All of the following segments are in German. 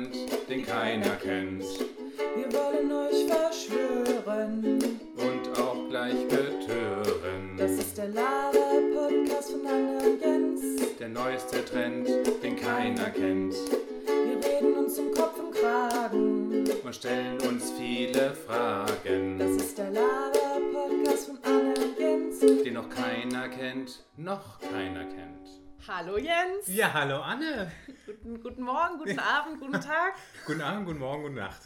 Trend, den keiner kennt. Wir wollen euch verschwören. Und auch gleich betören. Das ist der Lava-Podcast von Anne und Jens. Der neueste Trend, den keiner kennt. Wir reden uns um Kopf und Kragen. Und stellen uns viele Fragen. Das ist der Lava-Podcast von Anne und Jens. Den noch keiner kennt, noch keiner. Hallo Jens. Ja, hallo Anne. Guten, guten Morgen, guten Abend, guten Tag. Guten Abend, guten Morgen, gute Nacht.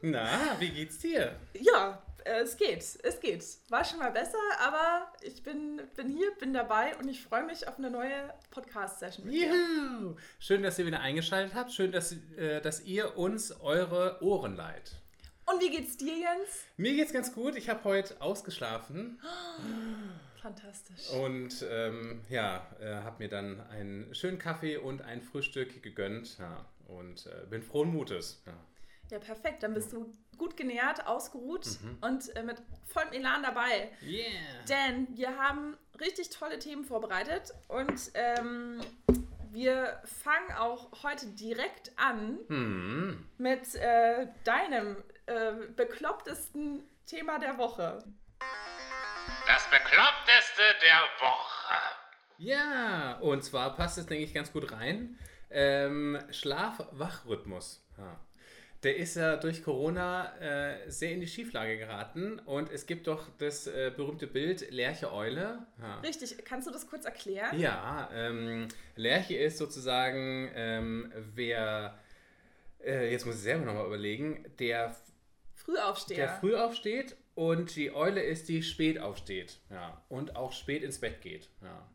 Na, wie geht's dir? Ja, äh, es geht, es geht. War schon mal besser, aber ich bin, bin hier, bin dabei und ich freue mich auf eine neue Podcast-Session mit dir. Juhu. Schön, dass ihr wieder eingeschaltet habt. Schön, dass, äh, dass ihr uns eure Ohren leiht. Und wie geht's dir, Jens? Mir geht's ganz gut. Ich habe heute ausgeschlafen Fantastisch. und ähm, ja, äh, habe mir dann einen schönen Kaffee und ein Frühstück gegönnt ja, und äh, bin frohen Mutes. Ja. Ja, perfekt. Dann bist du gut genährt, ausgeruht und äh, mit vollem Elan dabei. Yeah. Denn wir haben richtig tolle Themen vorbereitet und ähm, wir fangen auch heute direkt an Hm. mit äh, deinem äh, beklopptesten Thema der Woche. Das Bekloppteste der Woche. Ja, und zwar passt es, denke ich, ganz gut rein. Ähm, Schlaf-Wach-Rhythmus. Ja. Der ist ja durch Corona äh, sehr in die Schieflage geraten und es gibt doch das äh, berühmte Bild Lerche-Eule. Ja. Richtig, kannst du das kurz erklären? Ja, ähm, Lerche ist sozusagen, ähm, wer, äh, jetzt muss ich selber nochmal überlegen, der Frühaufsteher. der früh aufsteht und die Eule ist, die spät aufsteht. Ja. Und auch spät ins Bett geht. Ja.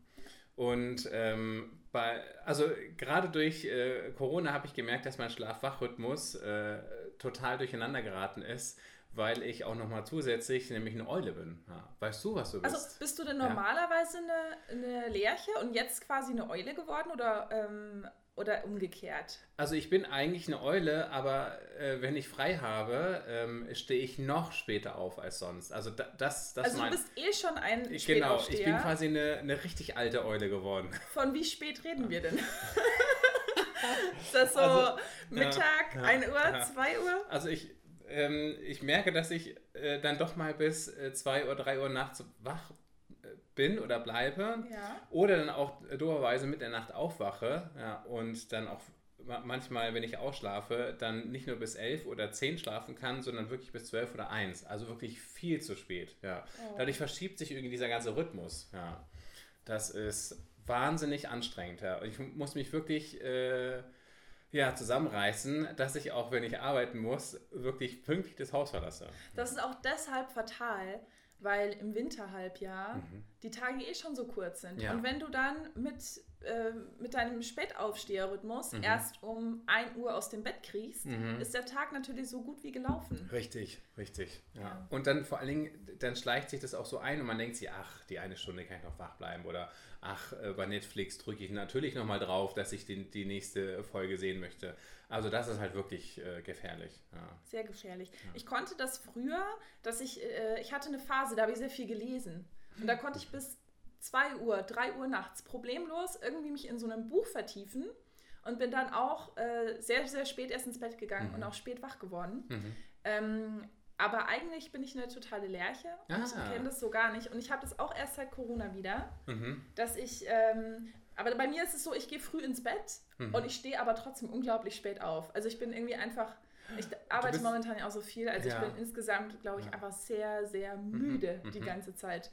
Und ähm, bei, also gerade durch äh, Corona habe ich gemerkt, dass mein Schlaf-Wach-Rhythmus äh, total durcheinander geraten ist, weil ich auch nochmal zusätzlich nämlich eine Eule bin. Ja. Weißt du, was du bist? also bist du denn normalerweise eine, eine Lerche und jetzt quasi eine Eule geworden oder, ähm, oder umgekehrt? Also ich bin eigentlich eine Eule, aber äh, wenn ich frei habe, ähm, stehe ich noch später auf als sonst. Also da, das, das Also du mein- bist eh schon ein Ich- Genau, ich bin quasi eine, eine richtig alte Eule geworden. Von wie spät reden wir denn? Ist das so Also, Mittag, ja, 1 Uhr, ja. 2 Uhr? Also ich, ähm, ich merke, dass ich äh, dann doch mal bis äh, 2 Uhr, 3 Uhr nachts wach bin oder bleibe. Ja. Oder dann auch doberweise mit der Nacht aufwache ja, und dann auch ma- manchmal, wenn ich ausschlafe, dann nicht nur bis 11 oder 10 schlafen kann, sondern wirklich bis 12 oder 1. Also wirklich viel zu spät. Ja. Oh. Dadurch verschiebt sich irgendwie dieser ganze Rhythmus. Ja. Das ist wahnsinnig anstrengend. Ja. Ich muss mich wirklich äh, ja, zusammenreißen, dass ich auch, wenn ich arbeiten muss, wirklich pünktlich das Haus verlasse. Das ist auch deshalb fatal, weil im Winterhalbjahr die Tage eh schon so kurz sind. Mhm. Ja. Und wenn du dann mit, äh, mit deinem Spätaufsteherrhythmus Mhm. erst um 1 Uhr aus dem Bett kriegst, ist der Tag natürlich so gut wie gelaufen. Richtig, richtig. Ja. Ja. Und dann vor allen Dingen, dann schleicht sich das auch so ein und man denkt sich, ach, die eine Stunde kann ich noch wach bleiben oder ach, äh, bei Netflix drücke ich natürlich nochmal drauf, dass ich die, die nächste Folge sehen möchte. Also das ist halt wirklich äh, gefährlich. Ja. Sehr gefährlich. Ich konnte das früher, dass ich, äh, ich hatte eine Phase, da habe ich sehr viel gelesen. Und da konnte ich bis 2 Uhr, 3 Uhr nachts problemlos irgendwie mich in so einem Buch vertiefen und bin dann auch äh, sehr, sehr spät erst ins Bett gegangen und auch spät wach geworden. Ähm, aber eigentlich bin ich eine totale Lerche und ich Ah. kenne das so gar nicht. Und ich habe das auch erst seit Corona wieder, Mhm. dass ich, ähm, aber bei mir ist es so, ich gehe früh ins Bett Mhm. und ich stehe aber trotzdem unglaublich spät auf. Also ich bin irgendwie einfach, ich arbeite bist- momentan ja auch so viel, also Ja. ich bin insgesamt, glaube ich, einfach sehr, sehr müde die ganze Zeit.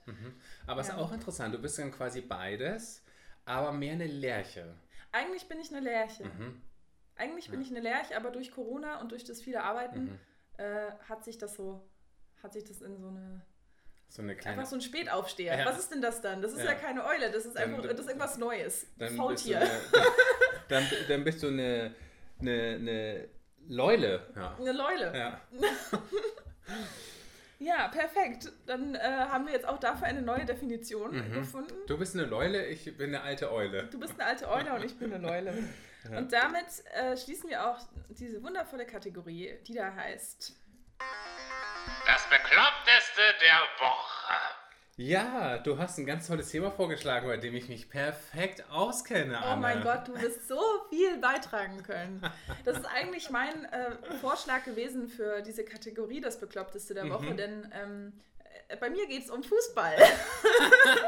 Aber es ist Ja. auch interessant, du bist dann quasi beides, aber mehr eine Lerche. Eigentlich bin ich eine Lerche. Mhm. Eigentlich bin ich eine Lerche, aber durch Corona und durch das viele Arbeiten Mhm. Äh, hat sich das so, hat sich das in so eine So eine kleine. Einfach so ein Spätaufsteher. Ja. Was ist denn das dann? Das ist ja, Ja. keine Eule, das ist Dann- einfach das ist irgendwas Neues. Dann bist, du Faultier. eine, dann, dann bist du eine, eine, eine Leule. Ja. Eine Leule. Ja, ja. perfekt. Dann äh, haben wir jetzt auch dafür eine neue Definition Mhm. gefunden. Du bist eine Leule, ich bin eine alte Eule. Du bist eine alte Eule und ich bin eine Und damit äh, schließen wir auch diese wundervolle Kategorie, die da heißt. Das Bekloppteste der Woche. Ja, du hast ein ganz tolles Thema vorgeschlagen, bei dem ich mich perfekt auskenne. Oh Anne. mein Gott, du wirst so viel beitragen können. Das ist eigentlich mein äh, Vorschlag gewesen für diese Kategorie, das Bekloppteste der Woche, denn ähm, äh, bei mir geht es um Fußball.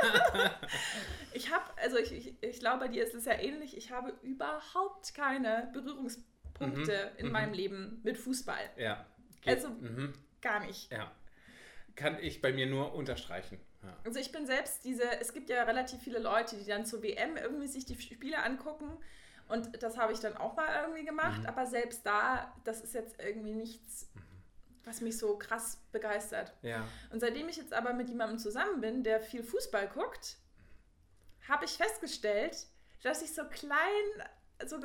also ich, ich, ich glaube, bei dir ist es ja ähnlich, ich habe überhaupt keine Berührungspunkte in meinem Leben mit Fußball. Ja. Geht, Also mhm, gar nicht. ja. Kann ich bei mir nur unterstreichen. Ja. Also ich bin selbst diese, es gibt ja relativ viele Leute, die dann zur WM irgendwie sich die Spiele angucken. Und das habe ich dann auch mal irgendwie gemacht. Mhm. Aber selbst da, das ist jetzt irgendwie nichts, was mich so krass begeistert. ja. Und seitdem ich jetzt aber mit jemandem zusammen bin, der viel Fußball guckt, habe ich festgestellt, dass ich so klein, so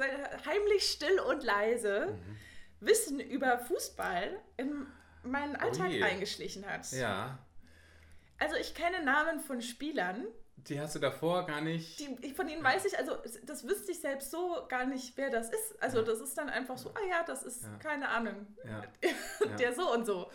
heimlich still und leise Mhm. Wissen über Fußball in meinen Alltag je. eingeschlichen hat. Ja. Also ich kenne Namen von Spielern, Die hast du davor gar nicht. die, von denen weiß ich, also das wüsste ich selbst so gar nicht, wer das ist. Also das ist dann einfach so, ah ja, das ist, Ja. keine Ahnung, Ja. der so und so.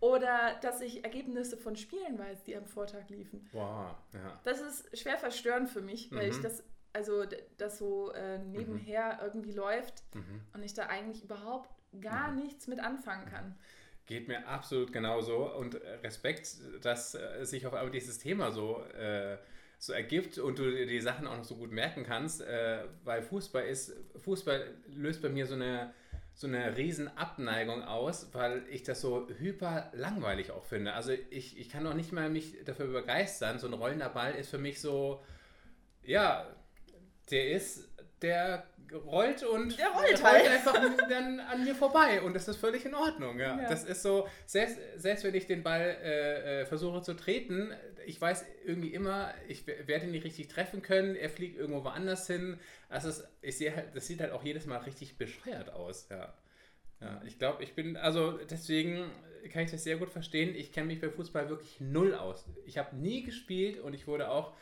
Oder dass ich Ergebnisse von Spielen weiß, die am Vortag liefen. Wow. Ja. Das ist schwer verstörend für mich, weil ich Mhm. das, also das so äh, nebenher irgendwie läuft Mhm. und ich da eigentlich überhaupt gar nichts mit anfangen kann. Geht mir absolut genauso und Respekt, dass äh, sich auf einmal dieses Thema so, äh, so ergibt und du dir die Sachen auch noch so gut merken kannst, äh, weil Fußball ist, Fußball löst bei mir so eine, so eine riesen Abneigung aus, weil ich das so hyper langweilig auch finde. Also ich, ich kann noch nicht mal mich dafür begeistern, so ein rollender Ball ist für mich so, ja, der ist, der rollt und Der rollt halt. einfach dann an mir vorbei und das ist völlig in Ordnung. Ja. Ja. Das ist so, selbst, selbst wenn ich den Ball äh, äh, versuche zu treten, ich weiß irgendwie immer, ich we- werde ihn nicht richtig treffen können, er fliegt irgendwo woanders hin. Also es, ich sehe halt, das sieht halt auch jedes Mal richtig bescheuert aus. Ja. Ja, ich glaube, ich bin, also deswegen kann ich das sehr gut verstehen. Ich kenne mich bei Fußball wirklich null aus. Ich habe nie gespielt und ich wurde auch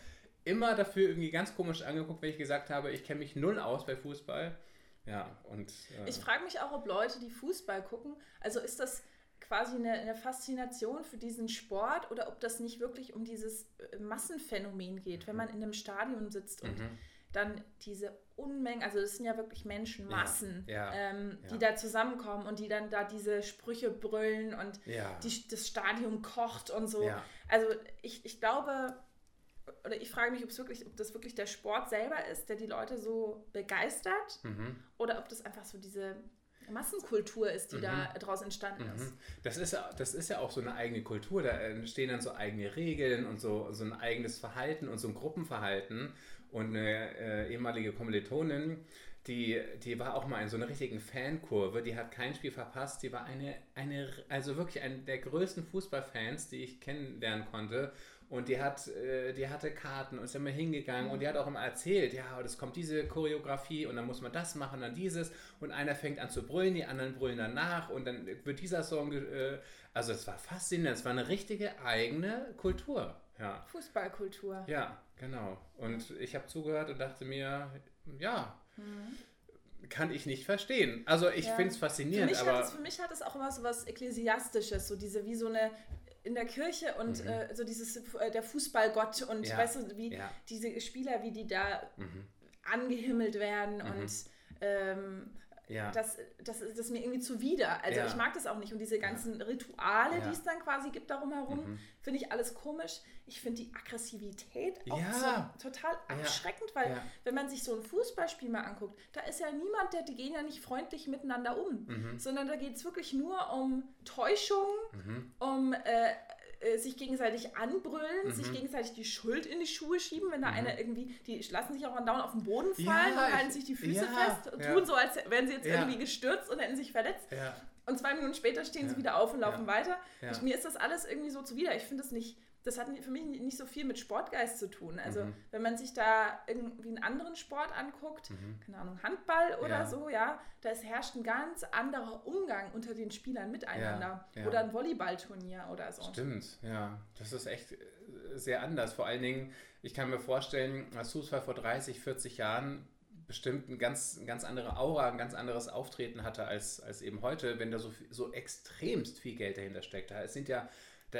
immer dafür irgendwie ganz komisch angeguckt, wenn ich gesagt habe, ich kenne mich null aus bei Fußball. Ja, und. Äh, Ich frage mich auch, ob Leute, die Fußball gucken, also ist das quasi eine, eine Faszination für diesen Sport oder ob das nicht wirklich um dieses äh, Massenphänomen geht, wenn man in einem Stadion sitzt und Mhm. dann diese Unmengen, also das sind ja wirklich Menschenmassen, Ja, ja, ähm, die ja. da zusammenkommen und die dann da diese Sprüche brüllen und die, das Stadion kocht und so. Also ich, ich glaube, oder ich frage mich, ob es wirklich, ob das wirklich der Sport selber ist, der die Leute so begeistert, Mhm. oder ob das einfach so diese Massenkultur ist, die da draus entstanden ist. Mhm. Das ist, ja- das ist ja auch so eine eigene Kultur. Da entstehen dann so eigene Regeln und so, so ein eigenes Verhalten und so ein Gruppenverhalten. Und eine äh, ehemalige Kommilitonin, die, die war auch mal in so einer richtigen Fankurve. Die hat kein Spiel verpasst. Die war eine, eine also wirklich eine der größten Fußballfans, die ich kennenlernen konnte. Und die, hat, äh, die hatte Karten und ist immer hingegangen und die hat auch immer erzählt, ja, das kommt diese Choreografie und dann muss man das machen, dann dieses und einer fängt an zu brüllen, die anderen brüllen danach und dann wird dieser Song, äh, also es war faszinierend, es war eine richtige eigene Kultur, ja. Fußballkultur. Ja, genau. Und ich habe zugehört und dachte mir, ja, kann ich nicht verstehen. Also ich Mhm. Ja. finde es Für faszinierend, mich, hat aber es, für mich hat es auch immer so was Ekklesiastisches, so diese wie so eine in der Kirche und äh, so dieses äh, der Fußballgott und Mhm. Ja. weißt du, wie Ja. diese Spieler, wie die da Mhm. angehimmelt werden und ähm, ja. das, das, ist- das ist mir irgendwie zuwider. Also Ja. ich mag das auch nicht. Und diese ganzen Rituale, Ja. Mhm. die es dann quasi gibt darum herum, finde ich alles komisch. Ich finde die Aggressivität auch so total abschreckend, weil wenn man sich so ein Fußballspiel mal anguckt, da ist ja niemand, der, die gehen ja nicht freundlich miteinander um, Mhm. sondern da geht es wirklich nur um Täuschung, Mhm. um äh, äh, sich gegenseitig anbrüllen, sich gegenseitig die Schuld in die Schuhe schieben, wenn da einer irgendwie, die lassen sich auch andauernd auf den Boden Mhm. Ja, fallen und halten ich- sich die Füße ja, fest und ja. tun so, als wären sie jetzt irgendwie gestürzt und hätten sich verletzt. Und zwei Minuten später stehen sie wieder auf und laufen weiter. Ich, mir ist das alles irgendwie so zuwider. Ich finde das nicht, das hat für mich nicht so viel mit Sportgeist zu tun. Also Mhm. wenn man sich da irgendwie einen anderen Sport anguckt, keine Ahnung, Handball oder Ja. so, ja, da herrscht ein ganz anderer Umgang unter den Spielern miteinander. Ja. Oder ein Volleyballturnier oder so. Stimmt, ja. Das ist echt äh, sehr anders. Vor allen Dingen, ich kann mir vorstellen, als Fußball vor 30, 40 Jahren bestimmt ein ganz, ein ganz andere Aura, ein ganz anderes Auftreten hatte als, als eben heute, wenn da so, so extremst viel Geld dahinter steckt. Da sind ja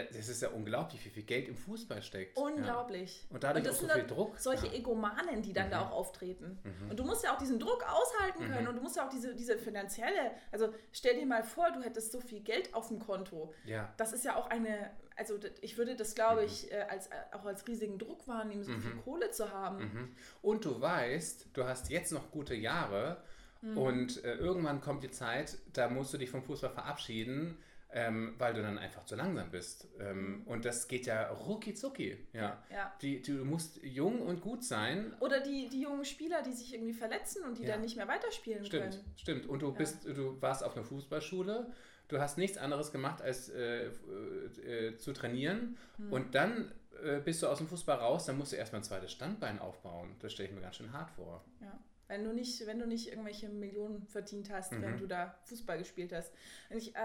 das ist ja unglaublich, wie viel Geld im Fußball steckt. Unglaublich. Ja. Und dadurch das auch so viel Druck. Solche. Egomanen, die dann Mhm. da auch auftreten. Und du musst ja auch diesen Druck aushalten können und du musst ja auch diese, diese finanzielle, also stell dir mal vor, du hättest so viel Geld auf dem Konto. Ja. Das ist ja auch eine, also ich würde das, glaube Mhm. ich, äh, als, äh, auch als riesigen Druck wahrnehmen, so viel Kohle zu haben. Mhm. Und du weißt, du hast jetzt noch gute Jahre Mhm. und äh, irgendwann kommt die Zeit, da musst du dich vom Fußball verabschieden, ähm, weil du dann einfach zu langsam bist. Ähm, Und das geht ja rucki zucki. Ja. Mhm. Ja. Die, du musst jung und gut sein. Oder die, die jungen Spieler, die sich irgendwie verletzen und die Ja. dann nicht mehr weiterspielen Stimmt, können. stimmt. Und du bist, du warst auf einer Fußballschule, du hast nichts anderes gemacht, als äh, äh, äh, zu trainieren. Hm. Und dann äh, bist du aus dem Fußball raus, dann musst du erstmal ein zweites Standbein aufbauen. Das stelle ich mir ganz schön hart vor. Ja. Wenn du nicht, wenn du nicht irgendwelche Millionen verdient hast, Mhm. wenn du da Fußball gespielt hast. Und ich, äh,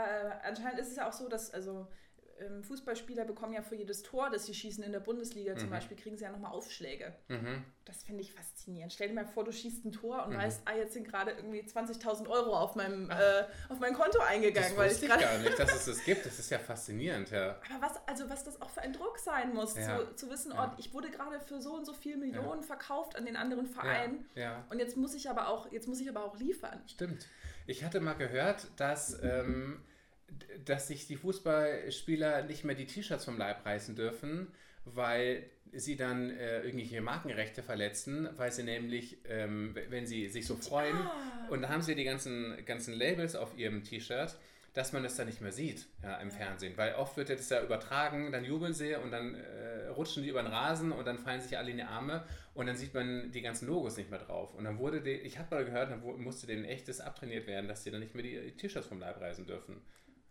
anscheinend ist es ja auch so, dass also Fußballspieler bekommen ja für jedes Tor, das sie schießen in der Bundesliga zum Mhm. Beispiel, kriegen sie ja nochmal Aufschläge. Mhm. Das finde ich faszinierend. Stell dir mal vor, du schießt ein Tor und Mhm. weißt, ah, jetzt sind gerade irgendwie 20.000 Euro auf meinem äh, auf mein Konto eingegangen, Das weil ich gar nicht, dass es das gibt. Das ist ja faszinierend, ja. Aber was, also was das auch für ein Druck sein muss, Ja. zu, zu wissen, Ja. oh, ich wurde gerade für so und so viel Millionen verkauft an den anderen Ja, Verein. ja. Und jetzt muss ich aber auch, jetzt muss ich aber auch liefern. Stimmt. Ich hatte mal gehört, dass, ähm, dass sich die Fußballspieler nicht mehr die T-Shirts vom Leib reißen dürfen, weil sie dann äh, irgendwelche Markenrechte verletzen, weil sie nämlich, ähm, wenn sie sich so freuen, Ah. und da haben sie die ganzen, ganzen Labels auf ihrem T-Shirt, dass man das dann nicht mehr sieht ja, im Fernsehen. Weil oft wird ja das ja übertragen, dann jubeln sie und dann äh, rutschen die über den Rasen und dann fallen sich alle in die Arme und dann sieht man die ganzen Logos nicht mehr drauf. Und dann wurde, die, ich habe mal gehört, dann musste denen echtes abtrainiert werden, dass sie dann nicht mehr die T-Shirts vom Leib reißen dürfen.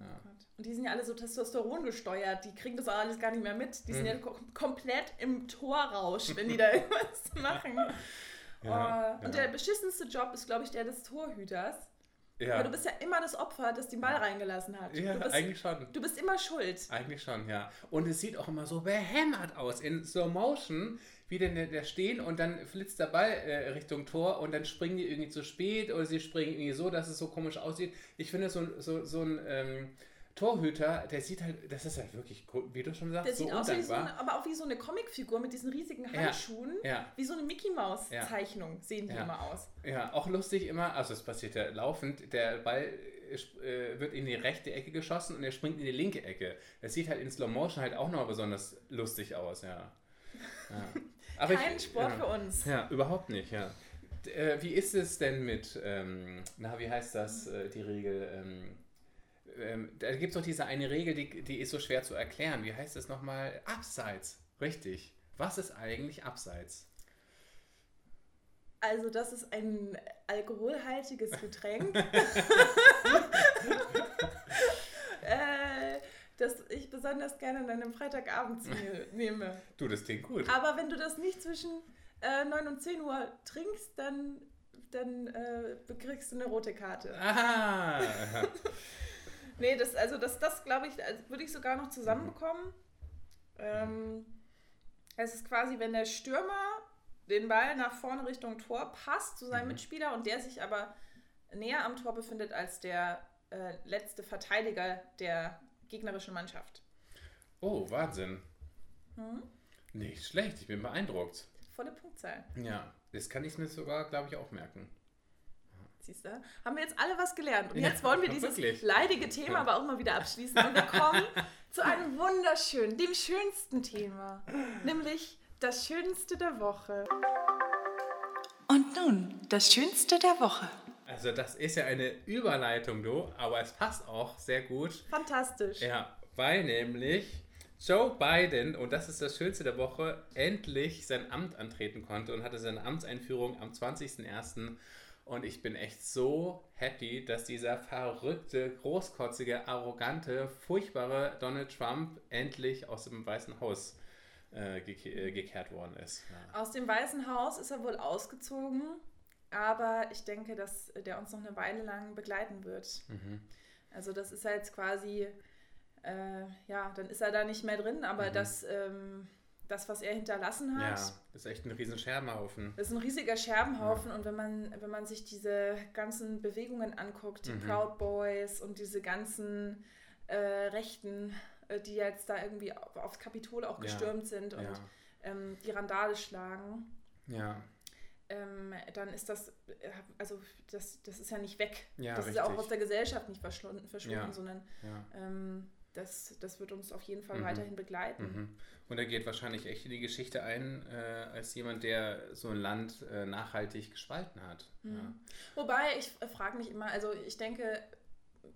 Ja. Und die sind ja alle so Testosteron gesteuert, die kriegen das auch alles gar nicht mehr mit. Die sind Mhm. ja ko komplett im Torrausch, wenn die da irgendwas machen. Ja, oh, und ja. der beschissenste Job ist, glaube ich, der des Torhüters. Ja, Weil du bist ja immer das Opfer, das den Ball reingelassen hat. ja du, bist, eigentlich schon. du bist immer schuld. Eigentlich schon, ja. Und es sieht auch immer so behämmert aus. In Slow Motion, wie denn der, stehen und dann flitzt der Ball äh, Richtung Tor und dann springen die irgendwie zu spät oder sie springen irgendwie so, dass es so komisch aussieht. Ich finde, so, ein- so, so ein ähm, Torhüter, der sieht halt, das ist ja wirklich, wie du schon Der sagst, so sieht aus wie so undankbar. eine, aber auch wie so eine Comicfigur mit diesen riesigen Ja, Handschuhen. ja. Wie so eine Mickey Maus Zeichnung sehen die Ja. immer aus. Ja, auch lustig immer, also es passiert ja laufend, der Ball äh, wird in die rechte Ecke geschossen und er springt in die linke Ecke. Das sieht halt in Slow Motion halt auch noch besonders lustig aus, ja. ja. Aber Kein ich, Sport ja. für uns. Ja, überhaupt nicht, ja. Äh, wie ist es denn mit, ähm, na, wie heißt das, äh, die Regel? Ähm, ähm, da gibt es doch diese eine Regel, die, die ist so schwer zu erklären. Wie heißt das nochmal? Abseits. Richtig. Was ist eigentlich Abseits? Also das ist ein alkoholhaltiges Getränk, äh, das ich besonders gerne an einem Freitagabend nehme. Du, das klingt gut. Aber wenn du das nicht zwischen äh, 9 und 10 Uhr trinkst, dann, dann äh, bekriegst du eine rote Karte. Ah! Nee, das, also das, das glaube ich, also würde ich sogar noch zusammenbekommen. Ähm, es ist quasi, wenn der Stürmer den Ball nach vorne Richtung Tor passt zu seinem Mhm. Mitspieler und der sich aber näher am Tor befindet als der äh, letzte Verteidiger der gegnerischen Mannschaft. Oh, Wahnsinn. Mhm. Nicht schlecht, ich bin beeindruckt. Volle Punktzahl. Ja, das kann ich mir sogar, glaube ich, auch merken. Siehst du? Haben wir jetzt alle was gelernt. Und jetzt wollen wir dieses wirklich. leidige Thema aber auch mal wieder abschließen. Und wir kommen zu einem wunderschönen, dem schönsten Thema. Nämlich das Schönste der Woche. Und nun das Schönste der Woche. Also das ist ja eine Überleitung, du, aber es passt auch sehr gut. Fantastisch. Ja, weil nämlich Joe Biden, und das ist das Schönste der Woche, endlich sein Amt antreten konnte und hatte seine Amtseinführung am 20.01. Und ich bin echt so happy, dass dieser verrückte, großkotzige, arrogante, furchtbare Donald Trump endlich aus dem Weißen Haus äh, geke äh, gekehrt worden ist. Ja. Aus dem Weißen Haus ist er wohl ausgezogen, aber ich denke, dass der uns noch eine Weile lang begleiten wird. Mhm. Also das ist ja jetzt quasi, äh, ja, dann ist er da nicht mehr drin, aber das, ähm, das, was er hinterlassen ja, hat, das ist echt ein riesen Scherbenhaufen. Das ist ein riesiger Scherbenhaufen und wenn man, wenn man sich diese ganzen Bewegungen anguckt, die Mhm. Proud Boys und diese ganzen äh, rechten äh, die jetzt da irgendwie auf, aufs Kapitol auch Ja. gestürmt sind und Ja. ähm, die Randale schlagen, Ja. ähm, dann ist das, äh, also das, das ist ja nicht weg. Ja, das ist ja auch richtig. aus der Gesellschaft nicht verschwunden, verschwunden Ja. sondern Ja. ähm, das, das wird uns auf jeden Fall Mhm. weiterhin begleiten. Mhm. Und er geht wahrscheinlich echt in die Geschichte ein, äh, als jemand, der so ein Land äh, nachhaltig gespalten hat. Mhm. Wobei, ich frage mich immer, also ich denke,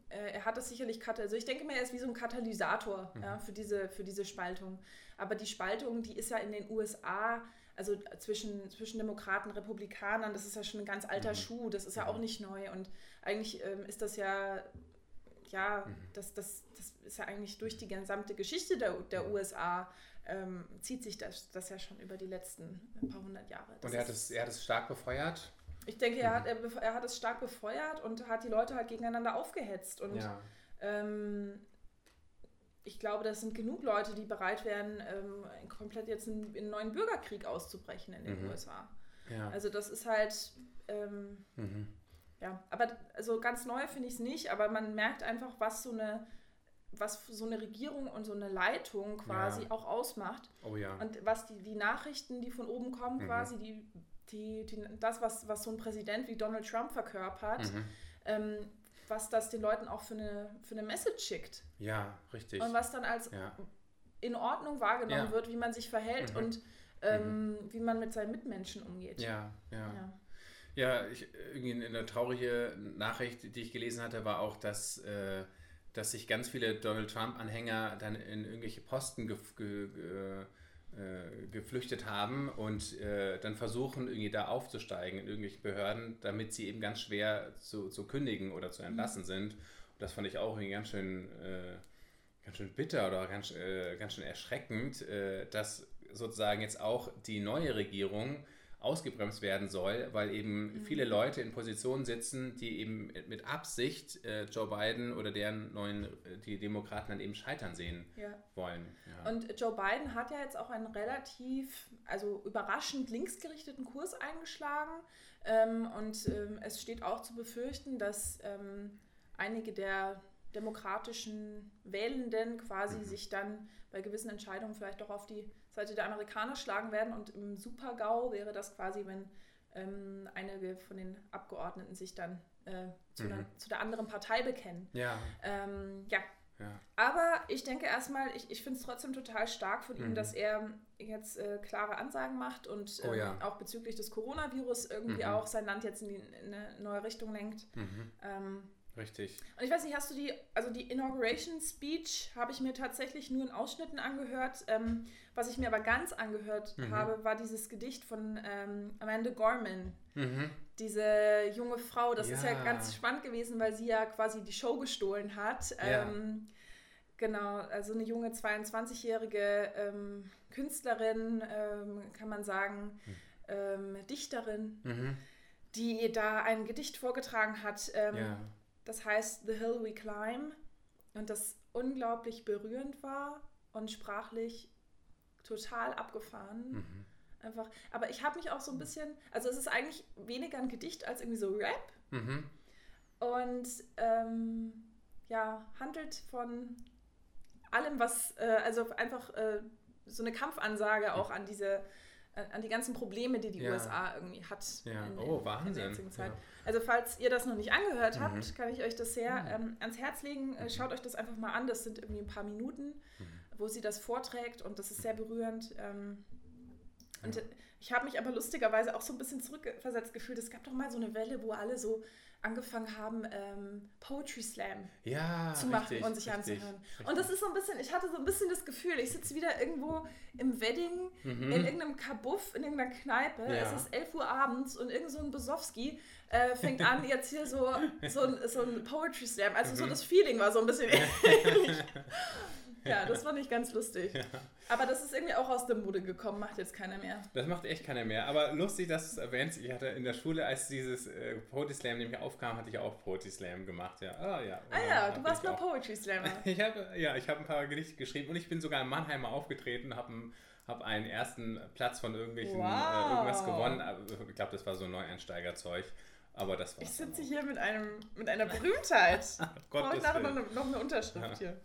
äh, er hat das sicherlich, kat- also ich denke mir, er ist wie so ein Katalysator Mhm. ja, für, diese, für diese Spaltung. Aber die Spaltung, die ist ja in den USA, also zwischen, zwischen Demokraten, Republikanern, das ist ja schon ein ganz alter Mhm. Schuh, das ist ja Mhm. auch nicht neu. Und eigentlich ähm, ist das ja, ja, Mhm. das, das, das ist ja eigentlich durch die gesamte Geschichte der, der Mhm. USA, ähm, zieht sich das, das ja schon über die letzten paar hundert Jahre. Das Und er hat, es, er hat es stark befeuert. ich denke, er Mhm. hat, er, bef- er hat es stark befeuert und hat die Leute halt gegeneinander aufgehetzt. Und ja. ähm, ich glaube, das sind genug Leute, die bereit wären, ähm, komplett jetzt in, in einen neuen Bürgerkrieg auszubrechen in den Mhm. USA. ja. Also das ist halt, ähm, mhm. Ja, aber also ganz neu finde ich es nicht, aber man merkt einfach, was so eine was so eine Regierung und so eine Leitung quasi Ja. auch ausmacht. Oh ja. Und was die, die Nachrichten, die von oben kommen, Mhm. quasi, die, die, die, das, was, was so ein Präsident wie Donald Trump verkörpert, Mhm. ähm, was das den Leuten auch für eine, für eine Message schickt. Ja, richtig. Und was dann als Ja. in Ordnung wahrgenommen Ja. wird, wie man sich verhält Mhm. und ähm, wie man mit seinen Mitmenschen umgeht. Ja, ja. Ja. Ich, irgendwie eine traurige Nachricht, die ich gelesen hatte, war auch, dass, äh, dass sich ganz viele Donald Trump-Anhänger dann in irgendwelche Posten ge ge äh, geflüchtet haben und äh, dann versuchen, irgendwie da aufzusteigen in irgendwelchen Behörden, damit sie eben ganz schwer zu, zu kündigen oder zu entlassen sind. Und das fand ich auch irgendwie ganz schön, äh, ganz schön bitter oder ganz, äh, ganz schön erschreckend, äh, dass sozusagen jetzt auch die neue Regierung ausgebremst werden soll, weil eben Mhm. viele Leute in Positionen sitzen, die eben mit Absicht äh, Joe Biden oder deren neuen, äh, die Demokraten dann eben scheitern sehen Ja. wollen. Ja. Und Joe Biden hat ja jetzt auch einen relativ, also überraschend linksgerichteten Kurs eingeschlagen. Ähm, und ähm, es steht auch zu befürchten, dass ähm, einige der demokratischen Wählenden quasi Mhm. sich dann bei gewissen Entscheidungen vielleicht doch auf die Seite der Amerikaner schlagen werden. Und im Super-GAU wäre das quasi, wenn ähm, einige von den Abgeordneten sich dann äh, zu, Mhm. einer, zu der anderen Partei bekennen. ja, Ähm, ja, ja. aber ich denke erstmal, ich, ich finde es trotzdem total stark von ihm, Mhm. dass er jetzt äh, klare Ansagen macht und Oh ähm, ja. auch bezüglich des Coronavirus irgendwie Mhm. auch sein Land jetzt in, die, in eine neue Richtung lenkt. Mhm. Ähm, Richtig. und ich weiß nicht, hast du die, also die Inauguration Speech habe ich mir tatsächlich nur in Ausschnitten angehört. Ähm, was ich mir aber ganz angehört Mhm. habe, war dieses Gedicht von ähm, Amanda Gorman. Mhm. Diese junge Frau, das ist ja Ja. ganz spannend gewesen, weil sie ja quasi die Show gestohlen hat. Ja. Ähm, genau, also eine junge 22-jährige ähm, Künstlerin, ähm, kann man sagen, ähm, Dichterin, Mhm. die da ein Gedicht vorgetragen hat. Ja. Das heißt The Hill We Climb und das unglaublich berührend war und sprachlich total abgefahren. Mhm. Einfach. Aber ich habe mich auch so ein bisschen, also es ist eigentlich weniger ein Gedicht als irgendwie so Rap Mhm. und ähm, ja, handelt von allem, was, äh, also einfach äh, so eine Kampfansage auch an diese, an die ganzen Probleme, die die Ja. USA irgendwie hat. Ja. in- Oh, in Wahnsinn. der jetzigen Zeit. Ja. Also falls ihr das noch nicht angehört habt, Mhm. kann ich euch das sehr ähm, ans Herz legen. Äh, Schaut euch das einfach mal an. Das sind irgendwie ein paar Minuten, Mhm. wo sie das vorträgt und das ist sehr berührend. Ähm, und äh, ich habe mich aber lustigerweise auch so ein bisschen zurückversetzt gefühlt. Es gab doch mal so eine Welle, wo alle so angefangen haben, ähm, Poetry Slam Ja, zu machen richtig, und sich richtig, anzuhören. richtig. Und das ist so ein bisschen, ich hatte so ein bisschen das Gefühl, ich sitze wieder irgendwo im Wedding, Mhm. in irgendeinem Kabuff, in irgendeiner Kneipe. Ja. Es ist 11 Uhr abends und irgend so ein Besowski äh, fängt an, jetzt hier so, so, ein, so ein Poetry Slam. Also so Mhm. das Feeling war so ein bisschen ähnlich. Ja, das fand ich ganz lustig. Aber das ist irgendwie auch aus der Mode gekommen, macht jetzt keiner mehr. Das macht echt keiner mehr. Aber lustig, dass du es erwähnst. Ich hatte in der Schule, als dieses äh, Poetry Slam nämlich aufkam, hatte ich auch Poetry Slam gemacht. Ja. Ah ja. Ah Ja, ja, hab du warst mal. Poetry Slammer. Ich habe ja, ich habe ein paar Gedichte geschrieben und ich bin sogar in Mannheim mal aufgetreten, habe einen, hab einen ersten Platz von irgendwelchen Wow. äh, irgendwas gewonnen. Aber Ich glaube, das war so Neueinsteigerzeug. Aber das war Ich sitze hier mit, einem, mit einer Berühmtheit. Gottes Brauche ich nachher noch noch eine Unterschrift Ja. hier.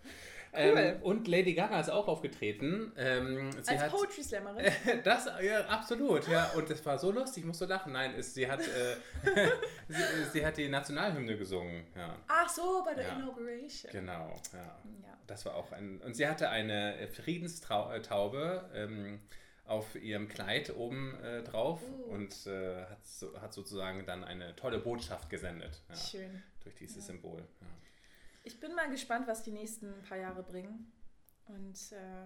Ähm, und Lady Gaga ist auch aufgetreten. Ähm, Als hat, Poetry Slammerin. Das, ja, absolut, ja. Und es war so lustig, ich musste lachen. Nein, es, sie, hat, äh, sie, sie hat die Nationalhymne gesungen, ja. Ach so, bei der Ja. Inauguration. Genau, ja. Ja. Das war auch ein. Und sie hatte eine Friedenstaube ähm, auf ihrem Kleid oben äh, drauf Oh. und äh, hat, so, hat sozusagen dann eine tolle Botschaft gesendet. Ja, Schön. durch dieses Symbol. Ja. Ich bin mal gespannt, was die nächsten paar Jahre bringen. Und äh,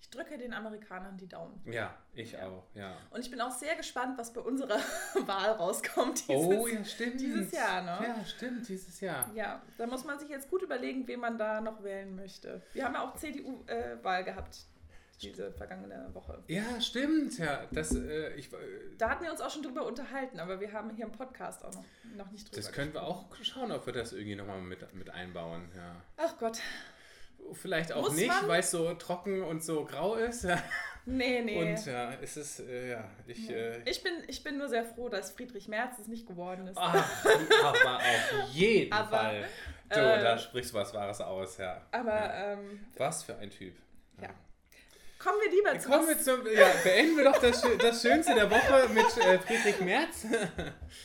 ich drücke den Amerikanern die Daumen. ja, ich Ja. auch, ja. Und ich bin auch sehr gespannt, was bei unserer Wahl rauskommt. Dieses, oh, ja, stimmt. dieses Jahr, ne? Ja, stimmt, dieses Jahr. Ja, da muss man sich jetzt gut überlegen, wen man da noch wählen möchte. Wir haben ja auch CDU-Wahl gehabt, diese vergangene Woche. Ja, stimmt, ja. Das, äh, ich, äh, Da hatten wir uns auch schon drüber unterhalten, aber wir haben hier im Podcast auch noch, noch nicht drüber das können wir auch schauen, ob wir das irgendwie nochmal mit, mit einbauen, ja. Ach Gott. Vielleicht auch Muss nicht, weil es so trocken und so grau ist. Ja. Nee, nee. Und ja, es ist, äh, ja, ich. Äh, ich, bin, ich bin nur sehr froh, dass Friedrich Merz es nicht geworden ist. ach, aber auf jeden Aber, Fall. Du, äh, da sprichst du was Wahres aus, ja. Aber ja. ähm, Was für ein Typ. ja. Kommen wir lieber zu Kommen wir zum, ja, beenden wir doch das, das Schönste der Woche mit äh, Friedrich Merz.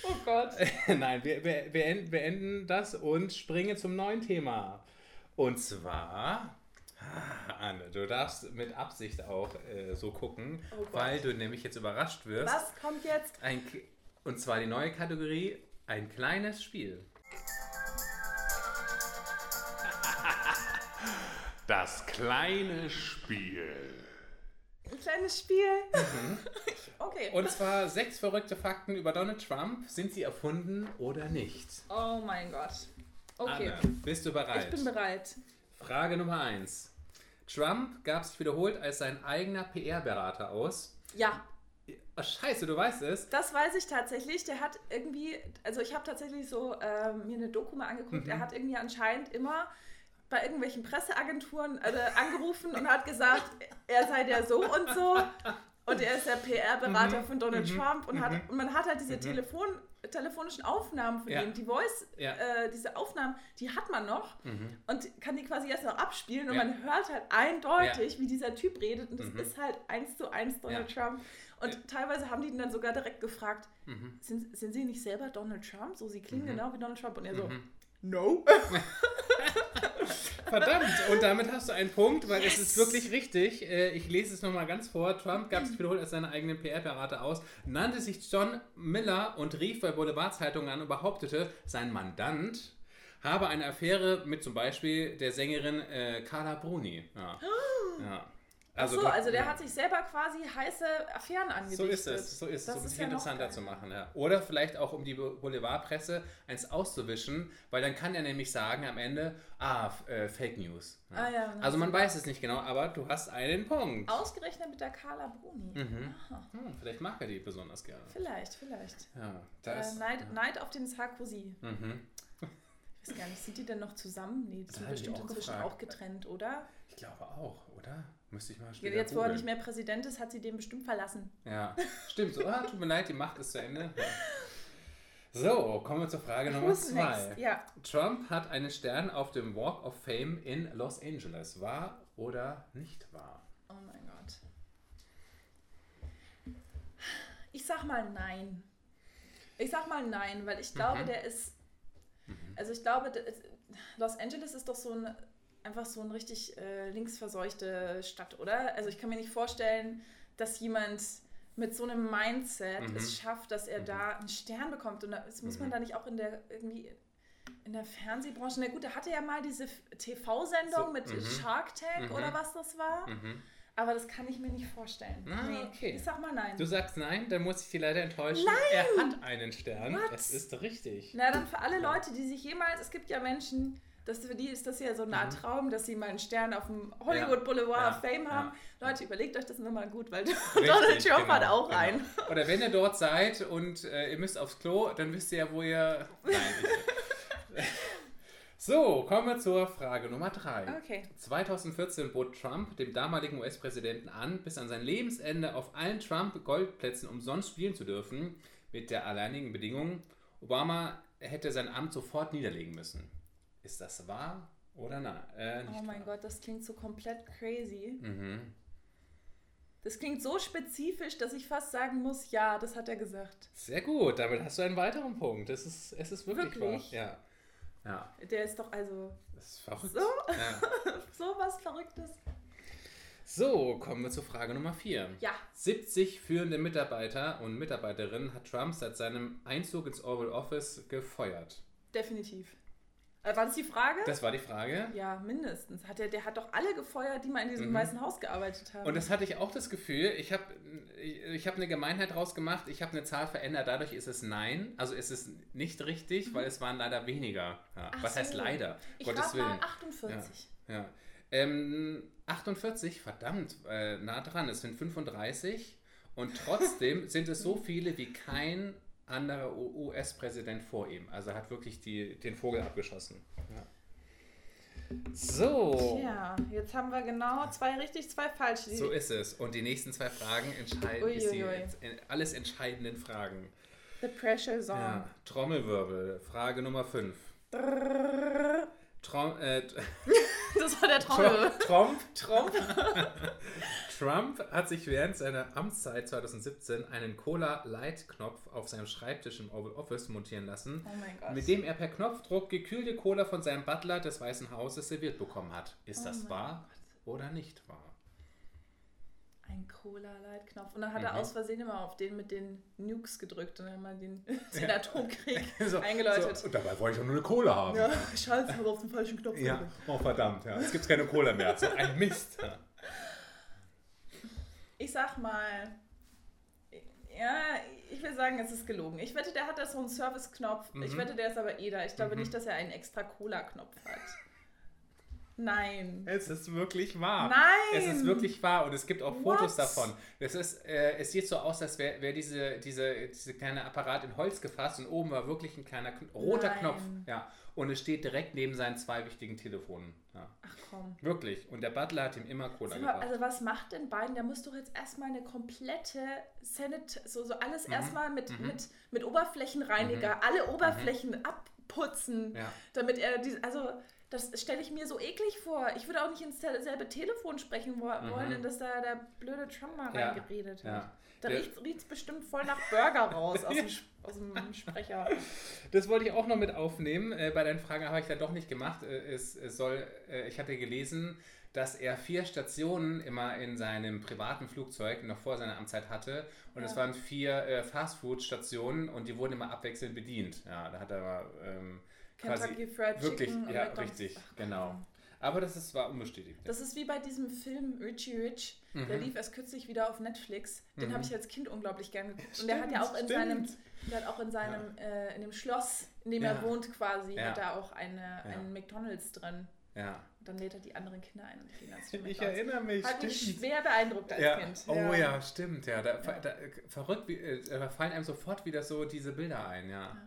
Oh Gott. Nein, wir, beenden, beenden das und springen zum neuen Thema. Und zwar, ah, Anne, du darfst mit Absicht auch äh, so gucken, Oh weil du nämlich jetzt überrascht wirst. Was kommt jetzt? Ein, und zwar die neue Kategorie, ein kleines Spiel. Das kleine Spiel. Ein kleines Spiel. okay. Und zwar sechs verrückte Fakten über Donald Trump. Sind sie erfunden oder nicht? oh mein Gott. Okay. Anne, bist du bereit? Ich bin bereit. Frage Nummer eins. Trump gab sich wiederholt als sein eigener PR-Berater aus. Ja, Oh, scheiße, du weißt es. das weiß ich tatsächlich. Der hat irgendwie, also ich habe tatsächlich so ähm, mir eine Doku mal angeguckt. Mhm. Er hat irgendwie anscheinend immer bei irgendwelchen Presseagenturen äh, angerufen und hat gesagt, er sei der so und so. Und er ist der PR-Berater Mhm. von Donald Trump und, hat, und man hat halt diese Telefon, telefonischen Aufnahmen von Ja. ihm, die Voice, Ja. äh, diese Aufnahmen, die hat man noch und kann die quasi erst noch abspielen und Ja. man hört halt eindeutig, wie dieser Typ redet und das Mhm. ist halt eins zu eins Donald Trump. Und teilweise haben die ihn dann sogar direkt gefragt, Mhm. sind, sind Sie nicht selber Donald Trump? So, Sie klingen genau wie Donald Trump. Und er so, Mhm. no. Verdammt, und damit hast du einen Punkt, weil es ist wirklich richtig. Äh, Ich lese es nochmal ganz vor. Trump gab sich wiederholt als seine eigenen PR-Berater aus, nannte sich John Miller und rief bei Boulevardzeitungen an und behauptete, sein Mandant habe eine Affäre mit zum Beispiel der Sängerin äh, Carla Bruni. Ja. ja. Also, so, also der ja. hat sich selber quasi heiße Affären angedichtet. So ist es, so ist es, Das um es ja interessanter zu machen. Ja. Oder vielleicht auch, um die Bo- Boulevardpresse eins auszuwischen, weil dann kann er nämlich sagen am Ende, ah, äh, Fake News. Ah ja, also man weiß es nicht genau, aber du hast einen Punkt. Ausgerechnet mit der Carla Bruni. Mhm. Hm, vielleicht mag er die besonders gerne. Vielleicht, vielleicht. Ja, Äh. Neid, Neid auf den Sarkozy. Mhm. Ich weiß gar nicht, sind die denn noch zusammen? Nee, die sind bestimmt auch inzwischen gefragt. auch getrennt, oder? Ich glaube auch, oder? Müsste ich mal später jetzt, wo er nicht mehr Präsident ist, hat sie den bestimmt verlassen. Ja, stimmt. So, ah, tut mir leid, die Macht ist zu Ende. Ja. So, kommen wir zur Frage Nummer zwei. Ja, Trump hat einen Stern auf dem Walk of Fame in Los Angeles. Wahr oder nicht wahr? oh mein Gott. Ich sag mal nein. Ich sag mal nein, weil ich glaube, Mhm. der ist. Also ich glaube, Los Angeles ist doch so ein einfach so ein richtig äh, linksverseuchte Stadt, oder? Also ich kann mir nicht vorstellen, dass jemand mit so einem Mindset Mhm. es schafft, dass er da einen Stern bekommt. Und das muss man Mhm. da nicht auch in der irgendwie in der Fernsehbranche. Na gut, er hatte ja mal diese TV-Sendung So, mit mhm. Shark Tank Mhm. oder was das war. Mhm. Aber das kann ich mir nicht vorstellen. Ah, nee, okay. ich sag mal nein. Du sagst nein, dann muss ich dich leider enttäuschen. Nein! Er hat einen Stern. What? Es ist richtig. Na, dann für alle Leute, die sich jemals, es gibt ja Menschen, das, für die ist das ja so eine Art Traum, dass sie mal einen Stern auf dem Hollywood Ja, Boulevard ja, of Fame haben. ja. Leute, überlegt euch das nur mal gut, weil Richtig, Donald Trump hat genau, auch genau. einen. Oder wenn ihr dort seid und äh, ihr müsst aufs Klo, dann wisst ihr ja, wo ihr. Nein. So, kommen wir zur Frage Nummer drei. Okay. 2014 bot Trump dem damaligen US-Präsidenten an, bis an sein Lebensende auf allen Trump-Goldplätzen umsonst spielen zu dürfen, mit der alleinigen Bedingung, Obama hätte sein Amt sofort niederlegen müssen. Ist das wahr Oder nein? Äh, Oh mein wahr. Gott, das klingt so komplett crazy. Mhm. Das klingt so spezifisch, dass ich fast sagen muss, ja, das hat er gesagt. Sehr gut, damit hast du einen weiteren Punkt. Es ist, es ist wirklich, Wirklich? wahr. Ja. Ja, Der ist doch also das ist verrückt. so, Ja. so was Verrücktes. So, kommen wir zur Frage Nummer 4. Ja, 70 führende Mitarbeiter und Mitarbeiterinnen hat Trump seit seinem Einzug ins Oval Office gefeuert. definitiv. Äh, war das die Frage? Das war die Frage. ja, mindestens. Hat er, der hat doch alle gefeuert, die mal in diesem Mhm. Weißen Haus gearbeitet haben. Und das hatte ich auch das Gefühl, ich habe ich, hab eine Gemeinheit draus gemacht, ich habe eine Zahl verändert, dadurch ist es nein, also ist es nicht richtig, weil es waren leider weniger. Ja. Mhm. Was heißt so. leider? ich Gottes mal Willen. 48. Ja. Ähm, 48, verdammt, äh, nah dran, es sind 35 und trotzdem sind es so viele wie kein anderer US-Präsident vor ihm. Also hat wirklich die, den Vogel abgeschossen. Ja. So. Tja, jetzt haben wir genau zwei richtig, zwei falsch. So ist es. Und die nächsten zwei Fragen entscheiden, Ui, ist die ent- alles entscheidenden Fragen. The Pressure Song. Ja. Trommelwirbel, Frage Nummer 5. Trom, äh, Das war der Trommel. Trump, Trump. Trump hat sich während seiner Amtszeit 2017 einen Cola-Light-Knopf auf seinem Schreibtisch im Oval Office montieren lassen, Oh Gott. mit dem er per Knopfdruck gekühlte Cola von seinem Butler des Weißen Hauses serviert bekommen hat. Ist Oh das wahr oder nicht wahr? Ein Cola-Light-Knopf. Und dann hat er Mhm. aus Versehen immer auf den mit den Nukes gedrückt und dann mal den, den Atomkrieg So, eingeläutet. So, und dabei wollte ich auch nur eine Cola haben. Ja, scheiße, habe auf den falschen Knopf Ja, oh verdammt, ja. Es gibt keine Cola mehr. So ein Mist. Ja. Ich sag mal, ja, ich will sagen, es ist gelogen. Ich wette, der hat da so einen Service-Knopf. Ich Mhm. wette, der ist aber eh da. Ich glaube Mhm. nicht, dass er einen extra Cola-Knopf hat. Nein. Es ist wirklich wahr. Nein! Es ist wirklich wahr und es gibt auch Fotos What? davon. Das ist, äh, es sieht so aus, als wäre wär diese, diese, diese kleine Apparat in Holz gefasst und oben war wirklich ein kleiner roter Nein. Knopf. Ja. Und es steht direkt neben seinen zwei wichtigen Telefonen. Ja. Ach komm. Wirklich. Und der Butler hat ihm immer Cola gebracht. also was macht denn Biden? Der muss doch jetzt erstmal eine komplette Senate, so, so alles Mhm. erstmal mit, mit, mit Oberflächenreiniger, alle Oberflächen abputzen, Ja. damit er diese, also das stelle ich mir so eklig vor. Ich würde auch nicht ins selbe Telefon sprechen wo, wollen, in das da der blöde Trump mal Mhm. Ja. reingeredet hat. Ja. Da riecht es bestimmt voll nach Burger raus aus, dem, aus dem Sprecher. Das wollte ich auch noch mit aufnehmen. Äh, bei deinen Fragen habe ich dann doch nicht gemacht. Äh, es, es soll, äh, ich hatte gelesen, dass er vier Stationen immer in seinem privaten Flugzeug noch vor seiner Amtszeit hatte. Und es Ja. waren vier äh, Fastfood-Stationen und die wurden immer abwechselnd bedient. Ja, da hat er ähm, quasi Kentucky Fried wirklich, Chicken ja, richtig, Ach, genau. Aber das ist, war unbestätigt. Das ist wie bei diesem Film Richie Rich. Der Mhm. lief erst kürzlich wieder auf Netflix. Den Mhm. habe ich als Kind unglaublich gern geguckt. Und der hat ja auch in Stimmt, seinem, stimmt. der hat auch in seinem, äh, in dem Schloss, in dem Ja. er wohnt quasi, Ja. hat er auch eine, einen McDonalds drin. ja. Und dann lädt er die anderen Kinder ein und die gehen ganz viel Ich erinnere mich. Hat mich stimmt. schwer beeindruckt als Ja. Kind. Oh ja. stimmt, ja. Da, Ja. Da, äh, verrückt, wie, äh, da fallen einem sofort wieder so diese Bilder ein, ja.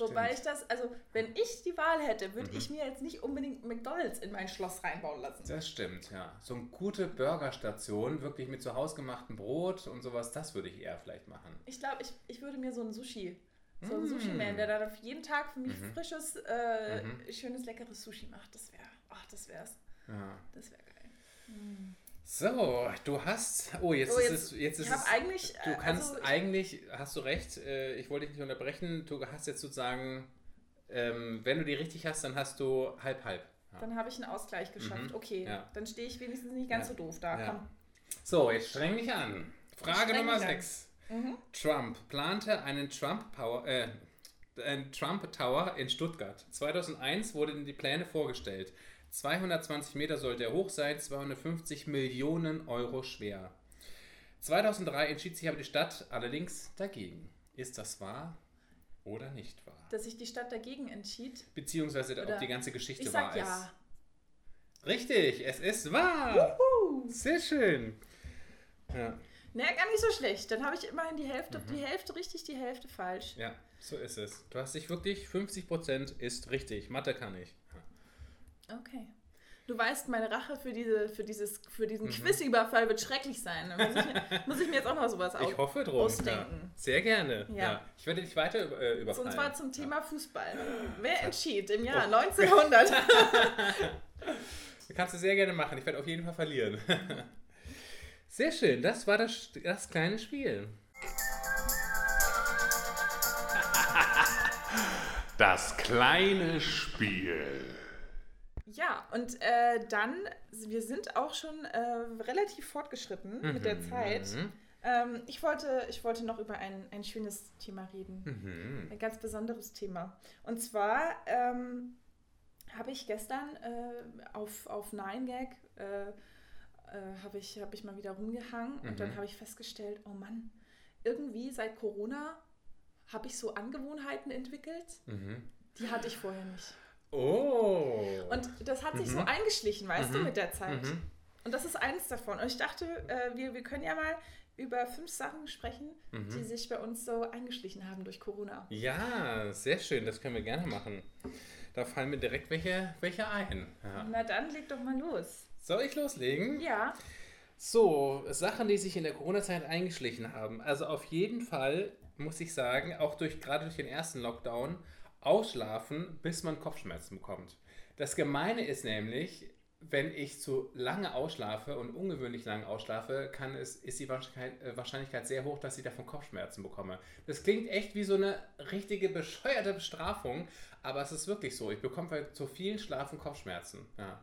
Wobei ich das, also wenn ich die Wahl hätte, würde Mhm. ich mir jetzt nicht unbedingt McDonalds in mein Schloss reinbauen lassen. Das stimmt, ja. So eine gute Burgerstation, wirklich mit zu Hause gemachten Brot und sowas, das würde ich eher vielleicht machen. Ich glaube, ich, ich würde mir so einen Sushi, so einen Mm. Sushi-Man, der dann auf jeden Tag für mich Mhm. frisches, äh, Mhm. schönes, leckeres Sushi macht. Das wäre, ach, das wär's. Ja. Das wäre geil. So, du hast. Oh, jetzt Oh, ist jetzt- es. Jetzt ist es, eigentlich, Du äh, kannst also- eigentlich, hast du recht, äh, ich wollte dich nicht unterbrechen. Du hast jetzt sozusagen, ähm, wenn du die richtig hast, dann hast du halb halb. Ja. Dann habe ich einen Ausgleich geschafft. Mhm. Okay, Ja. dann stehe ich wenigstens nicht ganz Ja. so doof da. So, jetzt streng dich an. Frage Nummer mich an. 6. Mhm. Trump plante einen Trump Power, äh, einen Trump Tower in Stuttgart. 2001 wurden die Pläne vorgestellt. 220 Meter sollte er hoch sein, 250 Millionen Euro schwer. 2003 entschied sich aber die Stadt allerdings dagegen. Ist das wahr oder nicht wahr? Dass sich die Stadt dagegen entschied. Beziehungsweise ob Oder- die ganze Geschichte Ich wahr sag ja. ist. Richtig, es ist wahr. Sehr schön. Ja. Ne, gar nicht so schlecht. Dann habe ich immerhin die Hälfte, Mhm. die Hälfte richtig, die Hälfte falsch. Ja, so ist es. Du hast dich wirklich 50% ist richtig. Mathe kann ich. Ja. Okay. du weißt, meine Rache für, diese, für, dieses, für diesen Mhm. Quizüberfall wird schrecklich sein. Da muss ich, mir, muss ich mir jetzt auch noch sowas aus, Ich hoffe drum. Ja. ausdenken. Sehr gerne. Ja. Ja. Ich werde dich weiter über- äh, So, überfallen. und zwar zum Thema Fußball. Wer entschied im Oh. Jahr 1900? Das kannst du sehr gerne machen. Ich werde auf jeden Fall verlieren. Sehr schön. Das war das, das kleine Spiel. Das kleine Spiel. Ja, und äh, dann, wir sind auch schon äh, relativ fortgeschritten mit der Zeit. Mhm. Ähm, ich, wollte, ich wollte noch über ein, ein schönes Thema reden. Mhm. Ein ganz besonderes Thema. Und zwar ähm, habe ich gestern äh, auf, auf 9gag äh, äh, habe ich, hab ich mal wieder rumgehangen und Mhm. dann habe ich festgestellt, oh Mann, irgendwie seit Corona habe ich so Angewohnheiten entwickelt, Mhm. die hatte ich vorher nicht. Oh. Und das hat sich so Mhm. eingeschlichen, weißt du, Mhm. mit der Zeit. Mhm. Und das ist eins davon. Und ich dachte, äh, wir, wir können ja mal über fünf Sachen sprechen, Mhm. die sich bei uns so eingeschlichen haben durch Corona. Ja, sehr schön. Das können wir gerne machen. Da fallen mir direkt welche, welche ein. Ja. Na dann leg doch mal los. Soll ich loslegen? Ja, So, Sachen, die sich in der Corona-Zeit eingeschlichen haben. Also auf jeden Fall muss ich sagen, auch durch gerade durch den ersten Lockdown, ausschlafen, bis man Kopfschmerzen bekommt. Das Gemeine ist nämlich, wenn ich zu lange ausschlafe und ungewöhnlich lange ausschlafe, kann es, ist die Wahrscheinlichkeit, äh, Wahrscheinlichkeit sehr hoch, dass ich davon Kopfschmerzen bekomme. Das klingt echt wie so eine richtige bescheuerte Bestrafung, aber es ist wirklich so. Ich bekomme bei zu viel Schlafen Kopfschmerzen. Ja.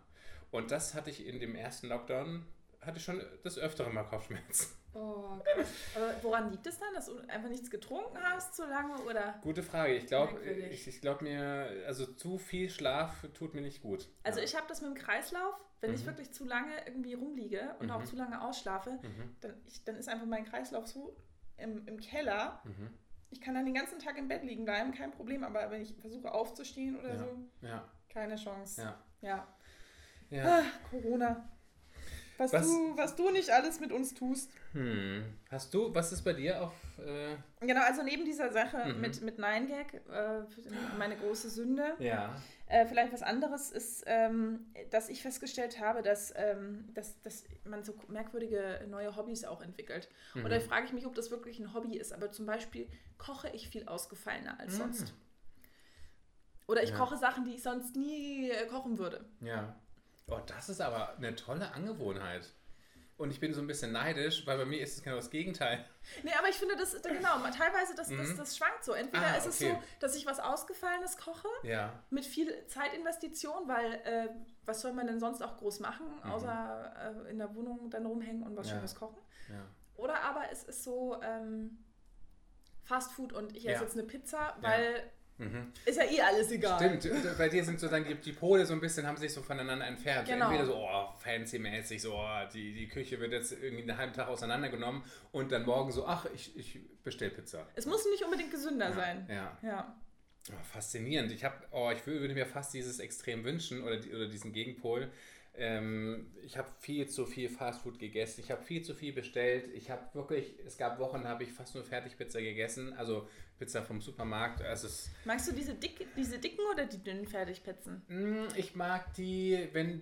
Und das hatte ich in dem ersten Lockdown, hatte ich schon des Öfteren mal Kopfschmerzen. Oh, krass. Aber woran liegt es dann, dass du einfach nichts getrunken hast zu lange oder? Gute Frage. Ich glaube, ich, ich glaube mir, also zu viel Schlaf tut mir nicht gut. Also ja. ich habe das mit dem Kreislauf, wenn ich Mhm. wirklich zu lange irgendwie rumliege und auch Mhm. zu lange ausschlafe, Mhm. dann, ich, dann ist einfach mein Kreislauf so im, im Keller. Mhm. Ich kann dann den ganzen Tag im Bett liegen bleiben, kein Problem, aber wenn ich versuche aufzustehen oder Ja. so, Ja, keine Chance. ja. Ah, Corona. Was, Was- Du, was du nicht alles mit uns tust. Hm. Hast du, was ist bei dir auf, äh, Genau, also neben dieser Sache Mhm. mit, mit 9gag, äh, meine große Sünde, ja, Äh, vielleicht was anderes ist, ähm, dass ich festgestellt habe, dass, ähm, dass, dass man so merkwürdige neue Hobbys auch entwickelt. Und Mhm. da frage ich mich, ob das wirklich ein Hobby ist. Aber zum Beispiel koche ich viel ausgefallener als Mhm. sonst. Oder ich Ja. koche Sachen, die ich sonst nie äh, kochen würde. ja. Oh, das ist aber eine tolle Angewohnheit. Und ich bin so ein bisschen neidisch, weil bei mir ist es genau das Gegenteil. Nee, aber ich finde, das genau, teilweise das, das, Mhm. das schwankt so. Entweder Ah, ist es okay. so, dass ich was Ausgefallenes koche, Ja. mit viel Zeitinvestition, weil äh, was soll man denn sonst auch groß machen, außer äh, in der Wohnung dann rumhängen und was Mhm. Ja. Schönes kochen? ja. Oder aber es ist so ähm, Fast Food und ich esse jetzt eine Pizza, weil Mhm. ist ja eh alles egal. Stimmt, bei dir sind so dann die, die Pole so ein bisschen, haben sich so voneinander entfernt. Genau. Entweder so, oh, fancy-mäßig, so, oh, die, die Küche wird jetzt irgendwie einen halben Tag auseinandergenommen und dann morgen so, ach, ich, ich bestell Pizza. Es muss nicht unbedingt gesünder sein. Ja. Ja. Oh, faszinierend. Ich habe, oh, ich würde mir fast dieses Extrem wünschen oder, die, oder diesen Gegenpol. Ähm, ich habe viel zu viel Fastfood gegessen. Ich habe viel zu viel bestellt. Ich habe wirklich, es gab Wochen, habe ich fast nur Fertigpizza gegessen. Also Pizza vom Supermarkt. Also es, Magst du diese, dick, diese dicken oder die dünnen Fertigpizzen? Mm, Ich mag die, wenn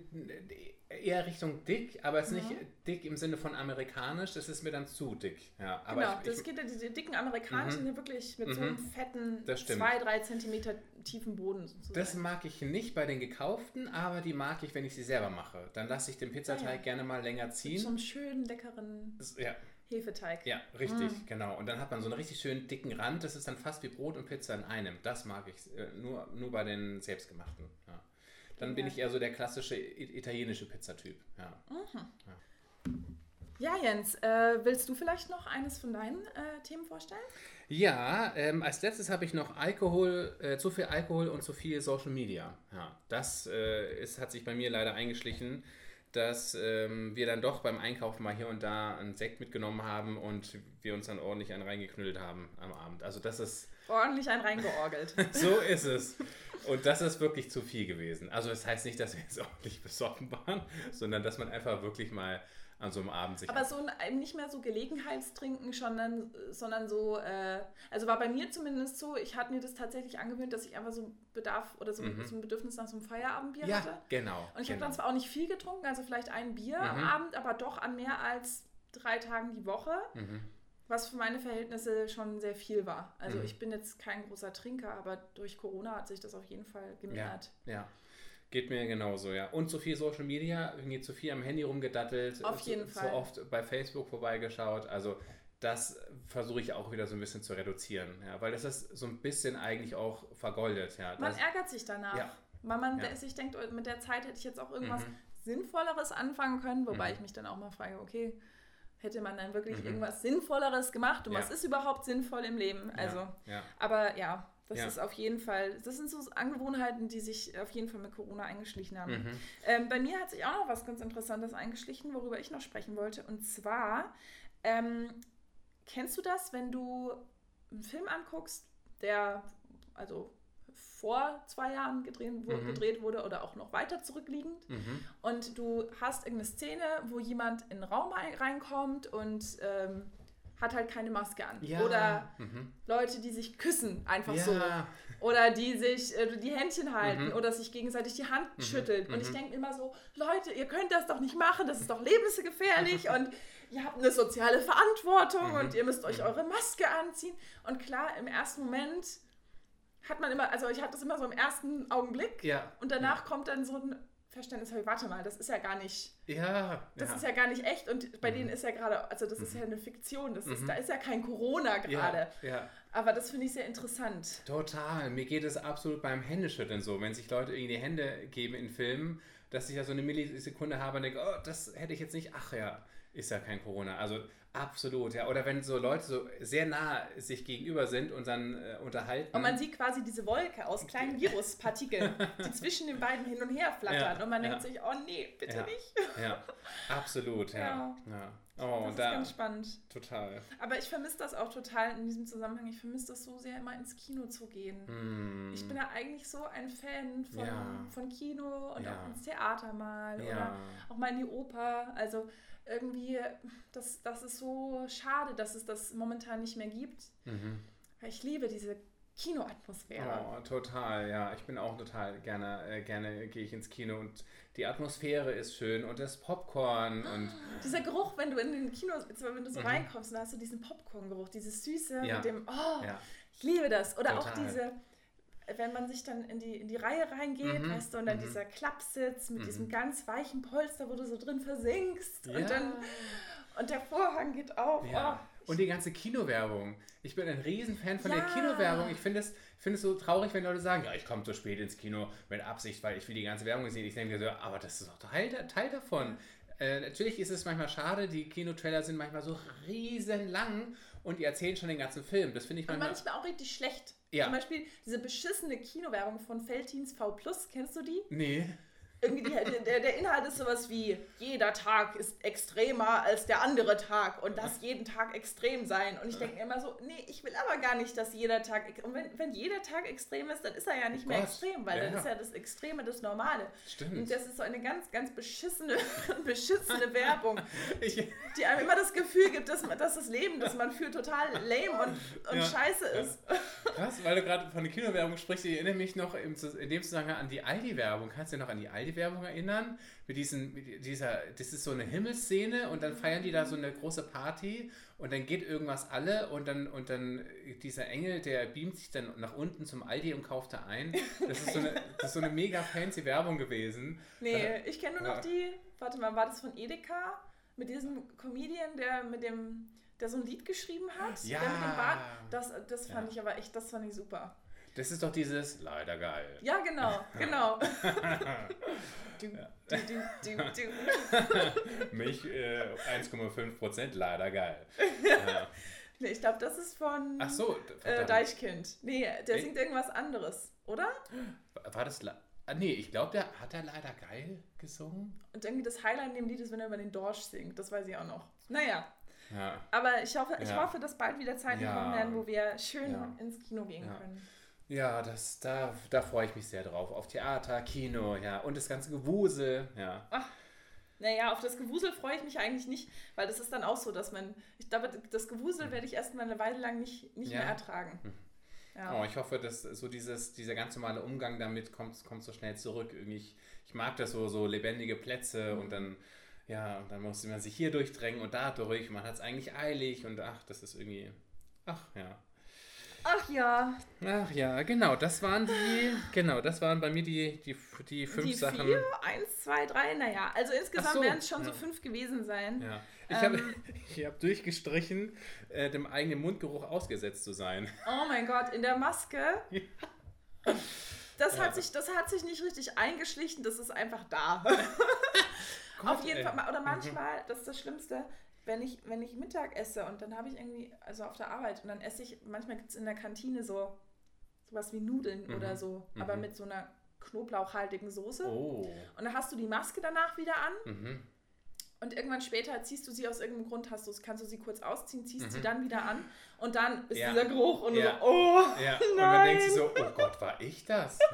eher Richtung dick, aber es ist nicht dick im Sinne von amerikanisch, das ist mir dann zu dick. Ja, aber genau, ich, das ich, geht ja, diese dicken amerikanischen sind ja wirklich mit so einem fetten, Das stimmt. zwei, drei Zentimeter tiefen Boden sozusagen. das mag ich nicht bei den gekauften, aber die mag ich, wenn ich sie selber mache. Dann lasse ich den Pizzateig Ah, ja. gerne mal länger mit so ziehen. einem schönen, leckeren Das- Ja, Hefeteig. ja, richtig, Mm. genau. Und dann hat man so einen richtig schönen dicken Rand, das ist dann fast wie Brot und Pizza in einem. Das mag ich äh, nur, nur bei den selbstgemachten. Ja. Dann bin ich eher so der klassische italienische Pizzatyp. Ja. Ja, Jens, äh, willst du vielleicht noch eines von deinen äh, Themen vorstellen? Ja, ähm, als letztes habe ich noch Alkohol, äh, zu viel Alkohol und zu viel Social Media. Ja, das äh, ist, hat sich bei mir leider eingeschlichen, dass ähm, wir dann doch beim Einkaufen mal hier und da einen Sekt mitgenommen haben und wir uns dann ordentlich einen reingeknüllt haben am Abend. Also das ist, Ordentlich ein reingeorgelt. so ist es. Und das ist wirklich zu viel gewesen. Also das heißt nicht, dass wir jetzt ordentlich besoffen waren, sondern dass man einfach wirklich mal an so einem Abend sich Aber so ein, ein nicht mehr so Gelegenheitstrinken, sondern, sondern so, äh, also war bei mir zumindest so, ich hatte mir das tatsächlich angewöhnt, dass ich einfach so Bedarf oder so, so ein Bedürfnis nach so einem Feierabendbier Ja, hatte. genau. Und ich genau. habe dann zwar auch nicht viel getrunken, also vielleicht ein Bier am Mhm. Abend, aber doch an mehr als drei Tagen die Woche, Mhm. Was für meine Verhältnisse schon sehr viel war. Also Mhm. ich bin jetzt kein großer Trinker, aber durch Corona hat sich das auf jeden Fall Ja, gemehrt. ja. Geht mir genauso, ja. Und zu viel Social Media, irgendwie zu viel am Handy rumgedattelt. Auf zu, jeden zu Fall. oft bei Facebook vorbeigeschaut. Also das versuche ich auch wieder so ein bisschen zu reduzieren, ja. Weil das ist so ein bisschen eigentlich auch vergoldet, ja. Man Das, ärgert sich danach, Ja. weil man Ja. sich denkt, oh, mit der Zeit hätte ich jetzt auch irgendwas Mhm. Sinnvolleres anfangen können, wobei Mhm. ich mich dann auch mal frage, okay, hätte man dann wirklich Mhm. irgendwas Sinnvolleres gemacht und Ja. was ist überhaupt sinnvoll im Leben? Also, ja, ja. aber ja, das ist auf jeden Fall, das sind so Angewohnheiten, die sich auf jeden Fall mit Corona eingeschlichen haben. Mhm. Ähm, bei mir hat sich auch noch was ganz Interessantes eingeschlichen, worüber ich noch sprechen wollte. Und zwar, ähm, kennst du das, wenn du einen Film anguckst, der also vor zwei Jahren gedreht, wo, Mhm. gedreht wurde oder auch noch weiter zurückliegend Mhm. und du hast irgendeine Szene, wo jemand in den Raum ein- reinkommt und ähm, hat halt keine Maske an. Ja. Oder Mhm. Leute, die sich küssen, einfach ja. so. Oder die sich äh, die Händchen halten Mhm. oder sich gegenseitig die Hand Mhm. schüttelt. Und ich Mhm. denke immer so, Leute, ihr könnt das doch nicht machen, das ist doch lebensgefährlich und ihr habt eine soziale Verantwortung Mhm. und ihr müsst euch Mhm. eure Maske anziehen. Und klar, im ersten Moment hat man immer, also ich hatte das immer so im ersten Augenblick Ja. und danach kommt dann so ein Verständnis, warte mal, das ist ja gar nicht, Ja. das ja. ist ja gar nicht echt und bei Mhm. denen ist ja gerade, also das ist ja eine Fiktion, das ist, Mhm. da ist ja kein Corona ja, gerade. ja. Aber das finde ich sehr interessant. Total. Mir geht es absolut beim Händeschütteln so, wenn sich Leute irgendwie die Hände geben in Filmen, dass ich ja so eine Millisekunde habe und denke, oh, das hätte ich jetzt nicht. Ach ja, ist ja kein Corona. Also absolut, ja. Oder wenn so Leute so sehr nah sich gegenüber sind und dann äh, unterhalten. Und man sieht quasi diese Wolke aus kleinen Viruspartikeln, die zwischen den beiden hin und her flattern. Ja, und man ja. denkt sich, oh nee, bitte Ja. nicht. Ja, absolut, ja. Ja. ja. Oh, Das und ist da. ganz spannend. Total. Aber ich vermisse das auch total in diesem Zusammenhang. Ich vermisse das so sehr, immer ins Kino zu gehen. Hm. Ich bin ja eigentlich so ein Fan von, von Kino und auch ins Theater mal oder auch mal in die Oper. Also irgendwie, das, das ist so schade, dass es das momentan nicht mehr gibt. Mhm. Ich liebe diese Kinoatmosphäre. Oh, total, ja. Ich bin auch total gerne, äh, gerne gehe ich ins Kino und die Atmosphäre ist schön und das Popcorn und Dieser Geruch, wenn du in den Kino, wenn du so Mhm. reinkommst, dann hast du diesen Popcorn-Geruch, dieses Süße Ja. mit dem, oh, ja. ich liebe das. Oder auch Total. diese, wenn man sich dann in die, in die Reihe reingeht, Mhm. weißt du, und dann Mhm. dieser Klappsitz mit Mhm. diesem ganz weichen Polster, wo du so drin versinkst Ja. und dann, und der Vorhang geht auf. Ja. Oh, Und die ganze Kinowerbung. Ich bin ein Riesenfan von Ja. der Kinowerbung. Ich finde es, finde es so traurig, wenn Leute sagen, ja, ich komme zu spät ins Kino mit Absicht, weil ich will die ganze Werbung sehen. Ich denke mir so, aber das ist doch Teil, Teil davon. Äh, natürlich ist es manchmal schade, die Kinotrailer sind manchmal so riesen lang und die erzählen schon den ganzen Film. Das finde ich Und manchmal... manchmal auch richtig schlecht. Ja. Zum Beispiel diese beschissene Kinowerbung von Feltins V Plus, kennst du die? Nee. Irgendwie die, der, der Inhalt ist sowas wie, jeder Tag ist extremer als der andere Tag und das jeden Tag extrem sein. Und ich denke mir immer so, nee, ich will aber gar nicht, dass jeder Tag, und wenn, wenn jeder Tag extrem ist, dann ist er ja nicht mehr Gott. extrem, weil Ja, dann ja. ist ja das Extreme das Normale. Stimmt. Und das ist so eine ganz, ganz beschissene, beschissene Werbung, Ich, die einem immer das Gefühl gibt, dass, man, dass das Leben, das man führt, total lame und, und Ja. scheiße ist. Was? Weil du gerade von der Kinowerbung sprichst, ich erinnere mich noch in dem Zusammenhang an die Aldi-Werbung. Kannst du dich noch an die Aldi-Werbung erinnern? Mit diesen, mit dieser, das ist so eine Himmelsszene und dann feiern die da so eine große Party und dann geht irgendwas alle und dann, und dann dieser Engel, der beamt sich dann nach unten zum Aldi und kauft da ein. Das ist so eine, das ist so eine mega fancy Werbung gewesen. Nee, ich kenne nur noch die, warte mal, war das von Edeka? Mit diesem Comedian, der mit dem, der so ein Lied geschrieben hat? Ja. Der mit dem Bart. Das, das fand Ja. ich aber echt, das fand ich super. Das ist doch dieses leider geil. Ja, genau, genau. du, du, du, du, du. Mich äh, 1,5% leider geil. Ja. Nee, ich glaube, das ist von Ach so, äh. Deichkind. Nee, der singt irgendwas anderes, oder? War das. Ah, nee, ich glaube, der hat er leider geil gesungen. Und irgendwie das Highlight in dem Lied ist, wenn er über den Dorsch singt. Das weiß ich auch noch. Naja, Ja. aber ich hoffe, ich Ja. hoffe, dass bald wieder Zeiten Ja. kommen werden, wo wir schön ins Kino gehen können. Ja, das, da, da freue ich mich sehr drauf. Auf Theater, Kino, ja. Und das ganze Gewusel, ja. Ach. Naja, auf das Gewusel freue ich mich eigentlich nicht, weil das ist dann auch so, dass man, ich glaube, das Gewusel werde ich erst mal eine Weile lang nicht, nicht Ja. mehr ertragen. Ja. Oh, ich hoffe, dass so dieses, dieser ganz normale Umgang damit kommt, kommt so schnell zurück. Irgendwie, ich, ich mag das so, so lebendige Plätze Mhm. und dann, ja, und dann muss man sich hier durchdrängen und da durch. Man hat es eigentlich eilig und ach, das ist irgendwie, ach ja. Ach ja, Ach ja, genau, das waren die, genau, das waren bei mir die, die, die fünf die Sachen. vier, eins, zwei, drei, naja, also insgesamt so, werden es schon so ja. fünf gewesen sein. Ja. Ich habe Ähm. ich hab durchgestrichen, äh, dem eigenen Mundgeruch ausgesetzt zu sein. Oh mein Gott, in der Maske. Das Ja. hat, sich, das hat sich nicht richtig eingeschlichen, das ist einfach da. Auf jeden ey. Fall, oder manchmal, das ist das Schlimmste, wenn ich, wenn ich Mittag esse und dann habe ich irgendwie, also auf der Arbeit, und dann esse ich, manchmal gibt es in der Kantine so sowas wie Nudeln oder so, aber mhm. mit so einer knoblauchhaltigen Soße. Oh. Und dann hast du die Maske danach wieder an Mhm. Und irgendwann später ziehst du sie aus irgendeinem Grund, hast du, kannst du sie kurz ausziehen, ziehst sie Mhm. dann wieder an und dann ist Ja. dieser Geruch und Ja. du so, oh, Ja, und man denkt sich Nein. so, oh Gott, war ich das?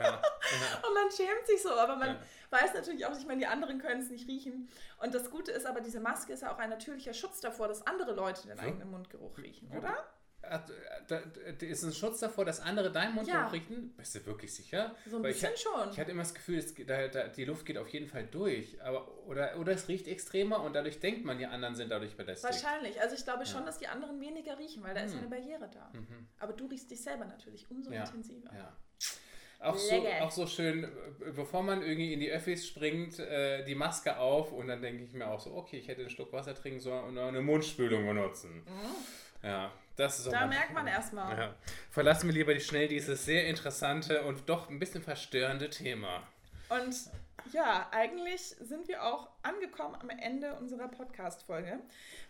Und man schämt sich so, aber man weiß natürlich auch nicht, ich meine, die anderen können es nicht riechen. Und das Gute ist aber, diese Maske ist ja auch ein natürlicher Schutz davor, dass andere Leute den So. eigenen Mundgeruch riechen, oder? Ist ein Schutz davor, dass andere deinen Mund Ja. riechen? Bist du wirklich sicher? So ein Weil ich bisschen ha- schon. Ich hatte immer das Gefühl, es, da, da, die Luft geht auf jeden Fall durch. Aber, oder, oder es riecht extremer und dadurch denkt man, die anderen sind dadurch belästigt. Wahrscheinlich. Also ich glaube schon, Ja. dass die anderen weniger riechen, weil da ist Hm. eine Barriere da. Mhm. Aber du riechst dich selber natürlich umso Ja. intensiver. Ja. Auch so, auch so schön, bevor man irgendwie in die Öffis springt, äh, die Maske auf und dann denke ich mir auch so, okay, ich hätte einen Schluck Wasser trinken sollen und eine Mundspülung benutzen. Ja, das ist. Da merkt man erstmal. Ja. Verlassen wir lieber schnell dieses sehr interessante und doch ein bisschen verstörende Thema. Und ja, eigentlich sind wir auch angekommen am Ende unserer Podcast-Folge.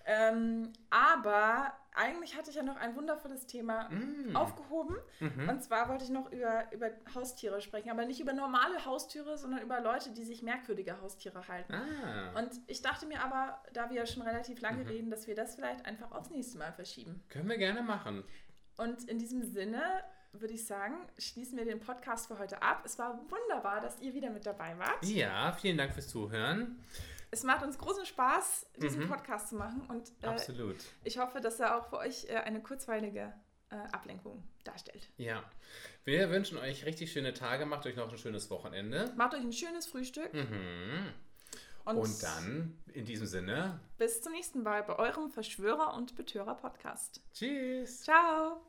Ähm, aber eigentlich hatte ich ja noch ein wundervolles Thema Mm. aufgehoben. Mhm. Und zwar wollte ich noch über, über Haustiere sprechen, aber nicht über normale Haustiere, sondern über Leute, die sich merkwürdige Haustiere halten. Ah, Und ich dachte mir aber, da wir schon relativ lange Mhm. reden, dass wir das vielleicht einfach aufs nächste Mal verschieben. können wir gerne machen. Und in diesem Sinne würde ich sagen, schließen wir den Podcast für heute ab. Es war wunderbar, dass ihr wieder mit dabei wart. Ja, vielen Dank fürs Zuhören. Es macht uns großen Spaß, diesen Mhm. Podcast zu machen. Und äh, Absolut. ich hoffe, dass er auch für euch äh, eine kurzweilige äh, Ablenkung darstellt. Ja. Wir wünschen euch richtig schöne Tage. Macht euch noch ein schönes Wochenende. Macht euch ein schönes Frühstück. Mhm. Und, Und dann, in diesem Sinne, bis zum nächsten Mal bei eurem Verschwörer- und Betörer-Podcast. tschüss. Ciao!